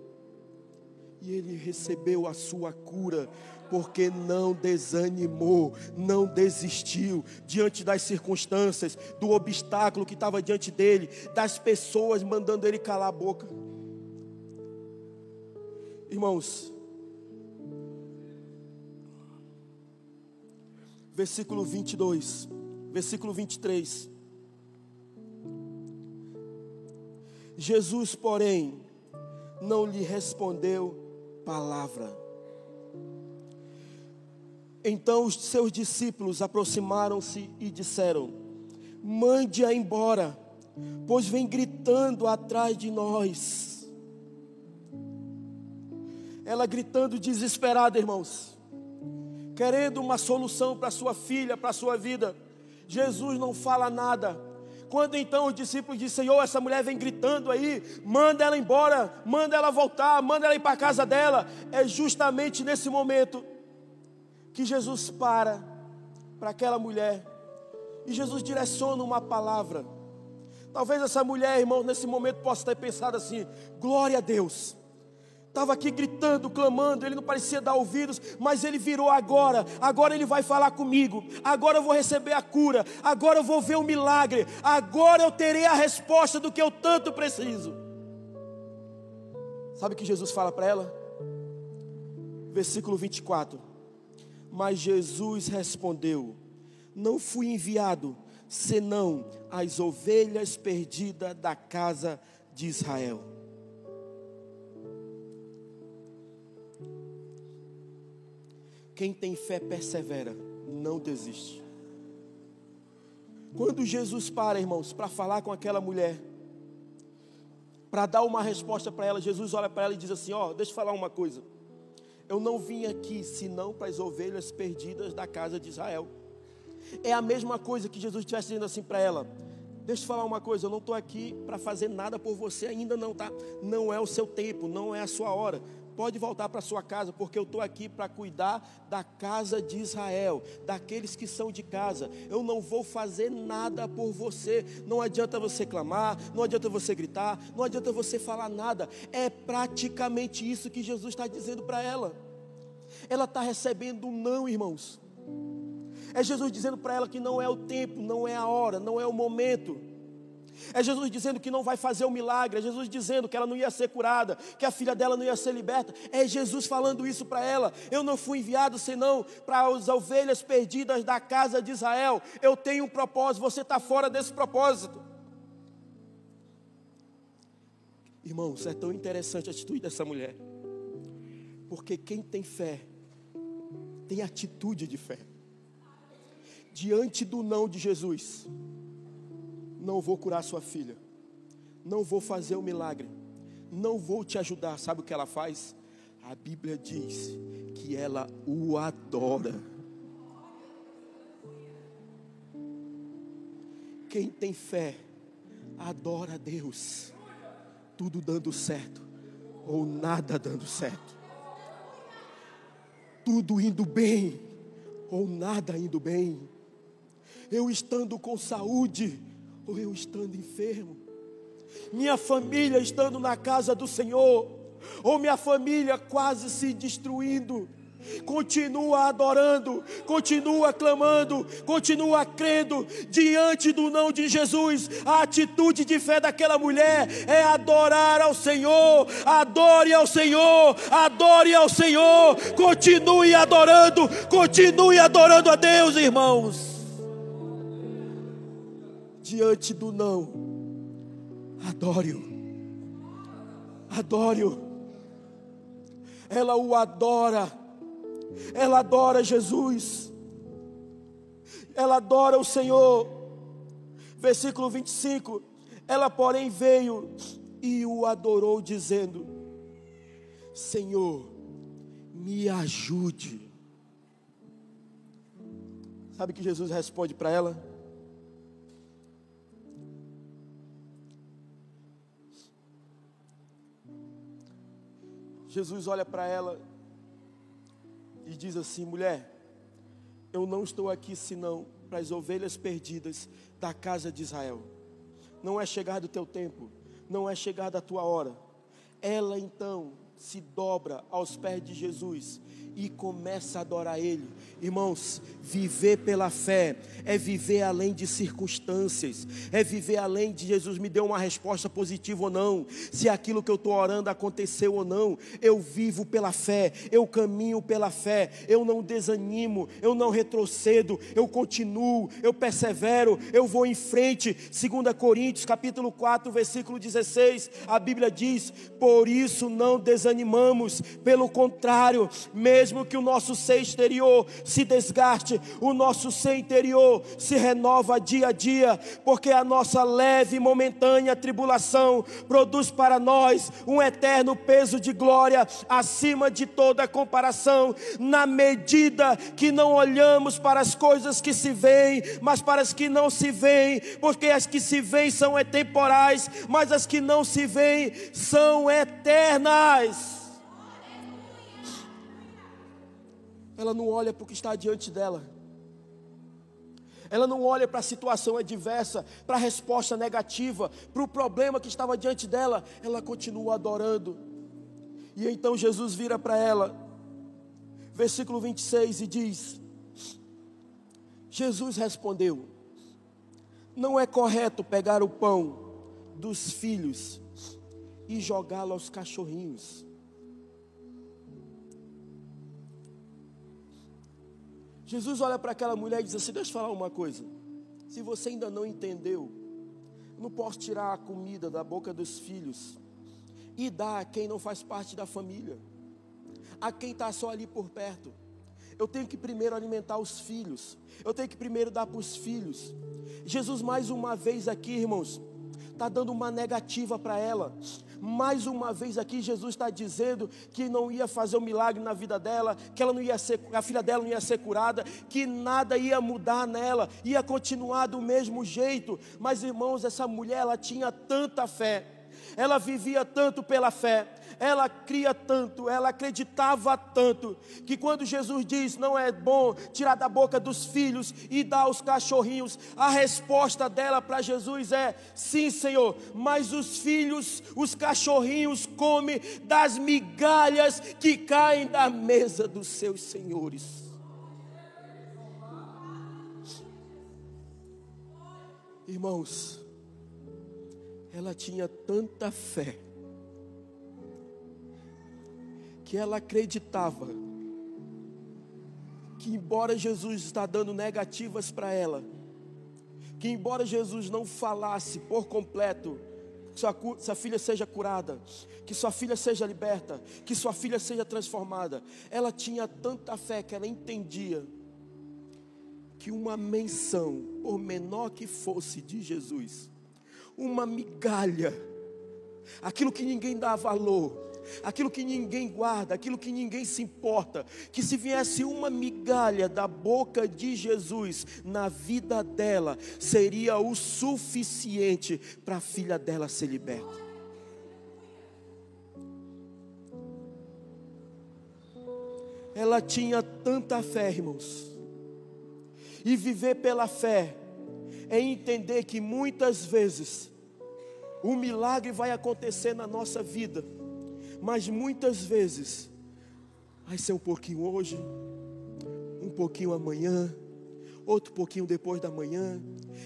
e ele recebeu a sua cura porque não desanimou, não desistiu diante das circunstâncias, do obstáculo que estava diante dele, das pessoas mandando ele calar a boca. Irmãos, versículo 22, versículo 23. Jesus, porém, não lhe respondeu palavra. Então os seus discípulos aproximaram-se e disseram: Mande-a embora, pois vem gritando atrás de nós. Ela gritando desesperada, irmãos, querendo uma solução para sua filha, para sua vida. Jesus não fala nada. Quando então os discípulos disseram: Senhor, essa mulher vem gritando aí, manda ela embora, manda ela voltar, manda ela ir para a casa dela. É justamente nesse momento que Jesus para para aquela mulher e Jesus direciona uma palavra. Talvez essa mulher, irmão, nesse momento possa ter pensado assim: glória a Deus. Estava aqui gritando, clamando, ele não parecia dar ouvidos, mas ele virou agora. Agora ele vai falar comigo. Agora eu vou receber a cura. Agora eu vou ver o milagre. Agora eu terei a resposta do que eu tanto preciso. Sabe o que Jesus fala para ela? Versículo 24. Mas Jesus respondeu: Não fui enviado senão as ovelhas perdidas da casa de Israel. Quem tem fé persevera, não desiste. Quando Jesus para, irmãos, para falar com aquela mulher, para dar uma resposta para ela, Jesus olha para ela e diz assim: Ó, oh, deixa eu falar uma coisa. Eu não vim aqui senão para as ovelhas perdidas da casa de Israel. É a mesma coisa que Jesus estivesse dizendo assim para ela. Deixa eu falar uma coisa, eu não estou aqui para fazer nada por você ainda não, tá? Não é o seu tempo, não é a sua hora. Pode voltar para sua casa, porque eu estou aqui para cuidar da casa de Israel, daqueles que são de casa. Eu não vou fazer nada por você. Não adianta você clamar, não adianta você gritar, não adianta você falar nada. É praticamente isso que Jesus está dizendo para ela. Ela está recebendo um não, irmãos. É Jesus dizendo para ela que não é o tempo, não é a hora, não é o momento. É Jesus dizendo que não vai fazer o milagre, é Jesus dizendo que ela não ia ser curada, que a filha dela não ia ser liberta. É Jesus falando isso para ela. Eu não fui enviado senão para as ovelhas perdidas da casa de Israel. Eu tenho um propósito, você está fora desse propósito. Irmãos, é tão interessante a atitude dessa mulher, porque quem tem fé, tem atitude de fé. Diante do não de Jesus, não vou curar sua filha, não vou fazer o milagre, não vou te ajudar. Sabe o que ela faz? A Bíblia diz que ela o adora. Quem tem fé, adora a Deus, tudo dando certo ou nada dando certo, tudo indo bem ou nada indo bem, eu estando com saúde ou eu estando enfermo, minha família estando na casa do Senhor, ou minha família quase se destruindo. Continua adorando, continua clamando, continua crendo diante do não de Jesus. A atitude de fé daquela mulher é adorar ao Senhor. Adore ao Senhor, adore ao Senhor. Continue adorando, continue adorando a Deus, irmãos diante do não. Adore-o. Adore-o. Ela o adora. ela adora Jesus, ela adora o Senhor. Versículo 25: ela, porém, veio e o adorou, dizendo: Senhor, me ajude. Sabe que Jesus responde para ela? Jesus olha para ela e diz assim: mulher, eu não estou aqui senão para as ovelhas perdidas da casa de Israel. Não é chegado o teu tempo, não é chegada a tua hora. Ela então se dobra aos pés de Jesus e começa a adorar Ele. Irmãos, viver pela fé é viver além de circunstâncias, é viver além de Jesus me deu uma resposta positiva ou não, se aquilo que eu estou orando aconteceu ou não. Eu vivo pela fé, eu caminho pela fé, eu não desanimo, eu não retrocedo, eu continuo, eu persevero, eu vou em frente. 2 Coríntios capítulo 4, versículo 16, a Bíblia diz: Por isso não desanimamos, pelo contrário, mesmo mesmo que o nosso ser exterior se desgaste, o nosso ser interior se renova dia a dia, porque a nossa leve e momentânea tribulação produz para nós um eterno peso de glória acima de toda comparação, na medida que não olhamos para as coisas que se veem, mas para as que não se veem, porque as que se veem são temporais, mas as que não se veem são eternas. Ela não olha para o que está diante dela. Ela não olha para a situação adversa, para a resposta negativa, para o problema que estava diante dela. Ela continua adorando. E então Jesus vira para ela, versículo 26, e diz: Jesus respondeu: Não é correto pegar o pão dos filhos e jogá-lo aos cachorrinhos. Jesus olha para aquela mulher e diz assim: Deixa eu falar uma coisa. Se você ainda não entendeu, não posso tirar a comida da boca dos filhos e dar a quem não faz parte da família, a quem está só ali por perto. Eu tenho que primeiro alimentar os filhos, eu tenho que primeiro dar para os filhos. Jesus, mais uma vez aqui, irmãos, está dando uma negativa para ela. Mais uma vez aqui, Jesus está dizendo que não ia fazer um milagre na vida dela, que ela não ia ser, a filha dela não ia ser curada, que nada ia mudar nela, ia continuar do mesmo jeito. Mas irmãos, essa mulher, ela tinha tanta fé, ela vivia tanto pela fé, ela cria tanto, ela acreditava tanto, que quando Jesus diz não é bom tirar da boca dos filhos e dar aos cachorrinhos, a resposta dela para Jesus é: sim, Senhor, mas os filhos, os cachorrinhos comem das migalhas que caem da mesa dos seus senhores. Irmãos, ela tinha tanta fé que ela acreditava que embora Jesus está dando negativas para ela, que embora Jesus não falasse por completo que sua, sua, filha seja curada, que sua filha seja liberta, que sua filha seja transformada, ela tinha tanta fé que ela entendia que uma menção, por menor que fosse de Jesus, uma migalha, aquilo que ninguém dá valor, aquilo que ninguém guarda, aquilo que ninguém se importa, que se viesse uma migalha da boca de Jesus na vida dela, seria o suficiente para a filha dela ser liberta. Ela tinha tanta fé, irmãos, e viver pela fé é entender que muitas vezes o milagre vai acontecer na nossa vida mas muitas vezes vai ser um pouquinho hoje, um pouquinho amanhã, outro pouquinho depois da manhã,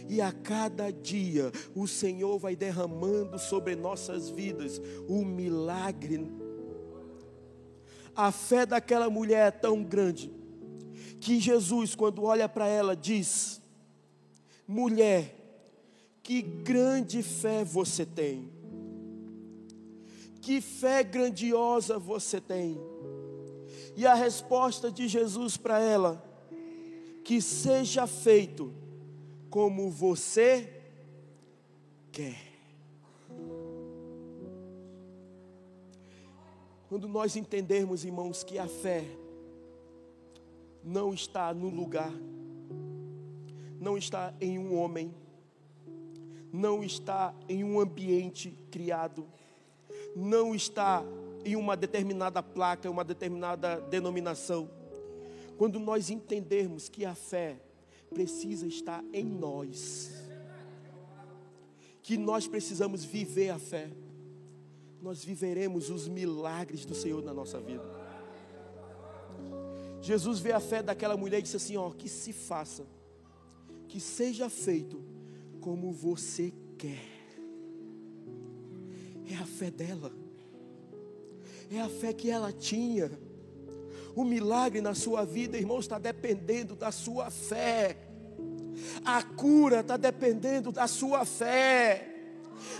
e a cada dia o Senhor vai derramando sobre nossas vidas o milagre. A fé daquela mulher é tão grande que Jesus, quando olha para ela, diz: Mulher, que grande fé você tem. Que fé grandiosa você tem. E a resposta de Jesus para ela: que seja feito como você quer. Quando nós entendermos, irmãos, que a fé não está no lugar, não está em um homem, não está em um ambiente criado, não está em uma determinada placa, uma determinada denominação. Quando nós entendermos que a fé precisa estar em nós, que nós precisamos viver a fé, nós viveremos os milagres do Senhor na nossa vida. Jesus vê a fé daquela mulher e disse assim: Ó, que se faça, que seja feito como você quer. É a fé dela, é a fé que ela tinha. O milagre na sua vida, irmão, está dependendo da sua fé. A cura está dependendo da sua fé.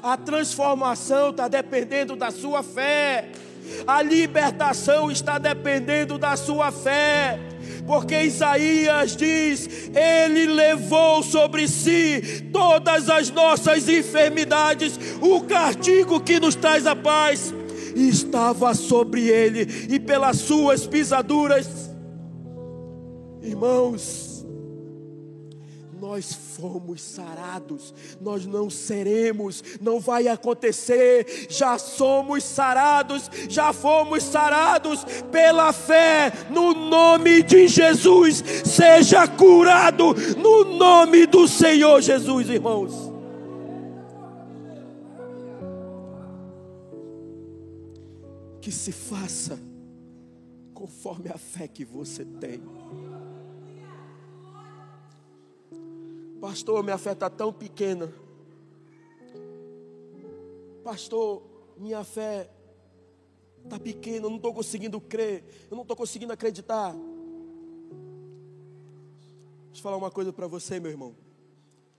A transformação está dependendo da sua fé. A libertação está dependendo da sua fé. Porque Isaías diz: Ele levou sobre si todas as nossas enfermidades, o castigo que nos traz a paz estava sobre ele, e pelas suas pisaduras, irmãos, nós fomos sarados, nós não seremos, não vai acontecer, já somos sarados, já fomos sarados pela fé no nome de Jesus. Seja curado no nome do Senhor Jesus, irmãos. Que se faça conforme a fé que você tem. Pastor, minha fé está tão pequena. Pastor, minha fé está pequena, eu não estou conseguindo crer, eu não estou conseguindo acreditar. Deixa eu falar uma coisa para você, meu irmão.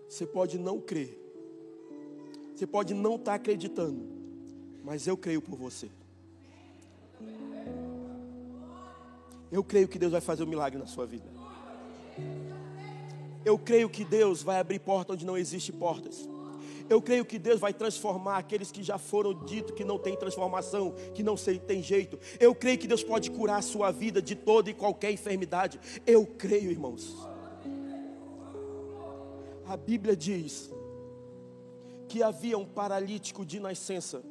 Você pode não crer, você pode não estar tá acreditando, mas eu creio por você. Eu creio que Deus vai fazer um milagre na sua vida. Eu creio que Deus vai abrir porta onde não existe portas. Eu creio que Deus vai transformar aqueles que já foram dito que não tem transformação, que não tem jeito. Eu creio que Deus pode curar a sua vida de toda e qualquer enfermidade. Eu creio, irmãos. A Bíblia diz que havia um paralítico de nascença.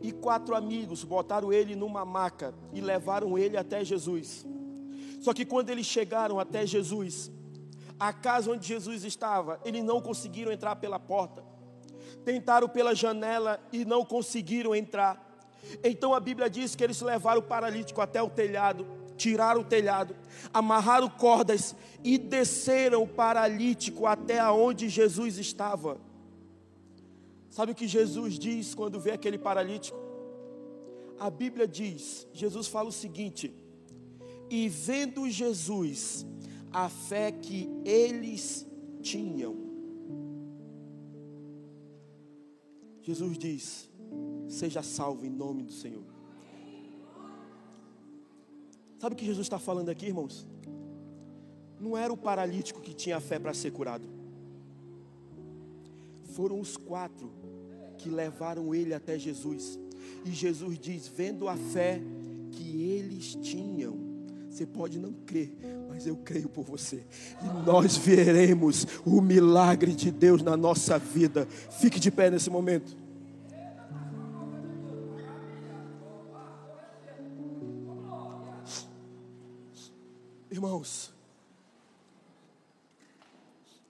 E quatro amigos botaram ele numa maca e levaram ele até Jesus. Só que quando eles chegaram até Jesus, a casa onde Jesus estava, eles não conseguiram entrar pela porta. Tentaram pela janela e não conseguiram entrar. Então a Bíblia diz que eles levaram o paralítico até o telhado, tiraram o telhado, amarraram cordas e desceram o paralítico até aonde Jesus estava. Sabe o que Jesus diz quando vê aquele paralítico? A Bíblia diz, Jesus fala o seguinte: E vendo Jesus a fé que eles tinham. Jesus diz: seja salvo em nome do Senhor. Sabe o que Jesus está falando aqui, irmãos? Não era o paralítico que tinha fé para ser curado. Foram os quatro que levaram ele até Jesus. E Jesus diz: vendo a fé que eles tinham, você pode não crer, mas eu creio por você. E nós veremos o milagre de Deus na nossa vida. Fique de pé nesse momento. Irmãos,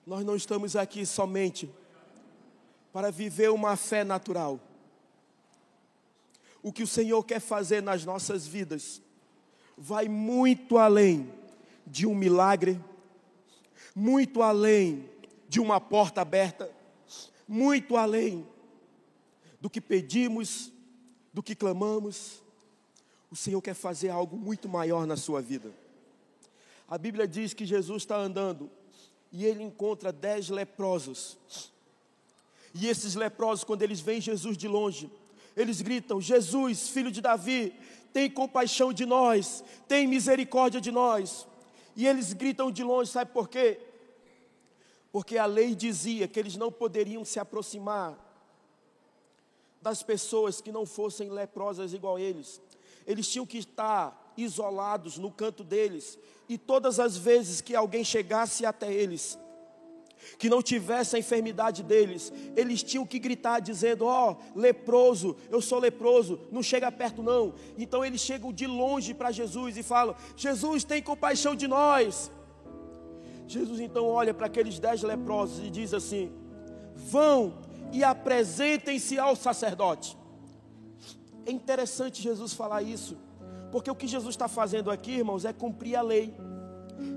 nós não estamos aqui somente para viver uma fé natural. O que o Senhor quer fazer nas nossas vidas vai muito além de um milagre, muito além de uma porta aberta, muito além do que pedimos, do que clamamos. O Senhor quer fazer algo muito maior na sua vida. A Bíblia diz que Jesus está andando e ele encontra dez leprosos. E esses leprosos, quando eles veem Jesus de longe, eles gritam: Jesus, filho de Davi, tem compaixão de nós, tem misericórdia de nós. E eles gritam de longe, sabe por quê? Porque a lei dizia que eles não poderiam se aproximar das pessoas que não fossem leprosas igual eles. Eles tinham que estar isolados no canto deles, e todas as vezes que alguém chegasse até eles, que não tivesse a enfermidade deles, eles tinham que gritar dizendo: Ó, oh, leproso, eu sou leproso, não chega perto não. Então eles chegam de longe para Jesus e falam: Jesus, tem compaixão de nós. Jesus então olha para aqueles dez leprosos e diz assim: Vão e apresentem-se ao sacerdote. É interessante Jesus falar isso, porque o que Jesus está fazendo aqui, irmãos, é cumprir a lei.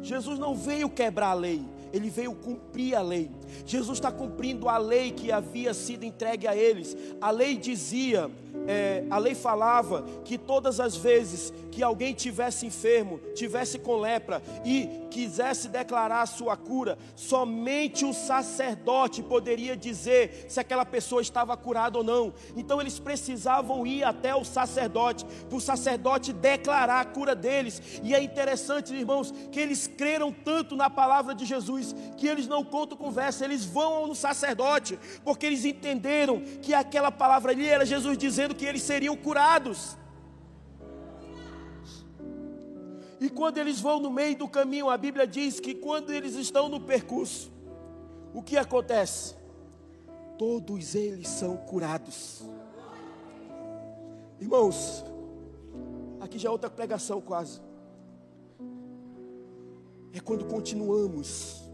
Jesus não veio quebrar a lei, ele veio cumprir a lei. Jesus está cumprindo a lei que havia sido entregue a eles. A lei dizia, é, a lei falava que todas as vezes que alguém tivesse enfermo, tivesse com lepra e quisesse declarar a sua cura, somente o sacerdote poderia dizer se aquela pessoa estava curada ou não. Então eles precisavam ir até o sacerdote, para o sacerdote declarar a cura deles. E é interessante, irmãos, que eles creram tanto na palavra de Jesus que eles não contam conversa, eles vão no sacerdote, porque eles entenderam que aquela palavra ali era Jesus dizendo que eles seriam curados. E quando eles vão no meio do caminho, a Bíblia diz que quando eles estão no percurso, o que acontece? Todos eles são curados. Irmãos, aqui já é outra pregação quase. É quando continuamos,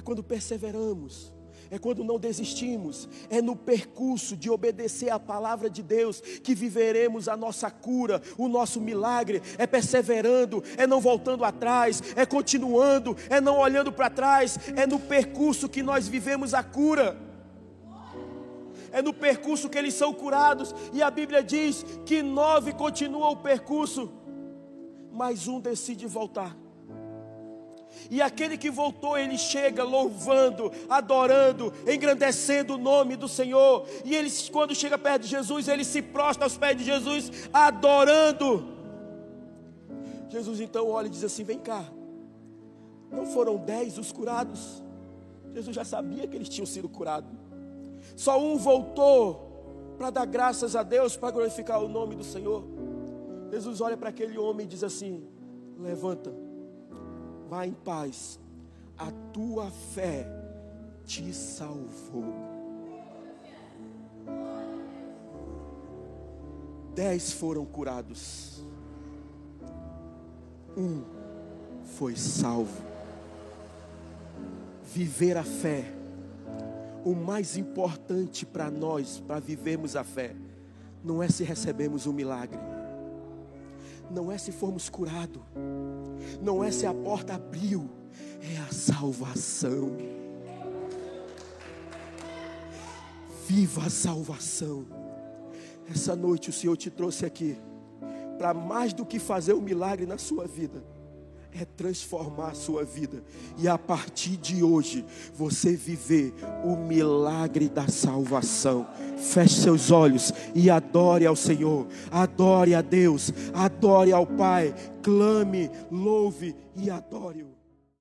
é quando perseveramos, é quando não desistimos, é no percurso de obedecer à palavra de Deus que viveremos a nossa cura, o nosso milagre, é perseverando, é não voltando atrás, é continuando, é não olhando para trás, é no percurso que nós vivemos a cura. É no percurso que eles são curados, e a Bíblia diz que nove continuam o percurso, mas um decide voltar. E aquele que voltou, ele chega louvando, adorando, engrandecendo o nome do Senhor. E ele, quando chega perto de Jesus, ele se prostra aos pés de Jesus, adorando. Jesus então olha e diz assim: Vem cá, não foram dez os curados? Jesus já sabia que eles tinham sido curados. Só um voltou para dar graças a Deus, para glorificar o nome do Senhor. Jesus olha para aquele homem e diz assim: Levanta Vá em paz, a tua fé te salvou. Dez foram curados, um foi salvo. Viver a fé, o mais importante para nós, para vivermos a fé, não é se recebemos um milagre não é se formos curados, não é se a porta abriu, é a salvação. Viva a salvação. Essa noite o Senhor te trouxe aqui para mais do que fazer um milagre na sua vida é transformar a sua vida e a partir de hoje você viver o milagre da salvação. Feche seus olhos e adore ao Senhor, adore a Deus, adore ao Pai, clame, louve e adore-o.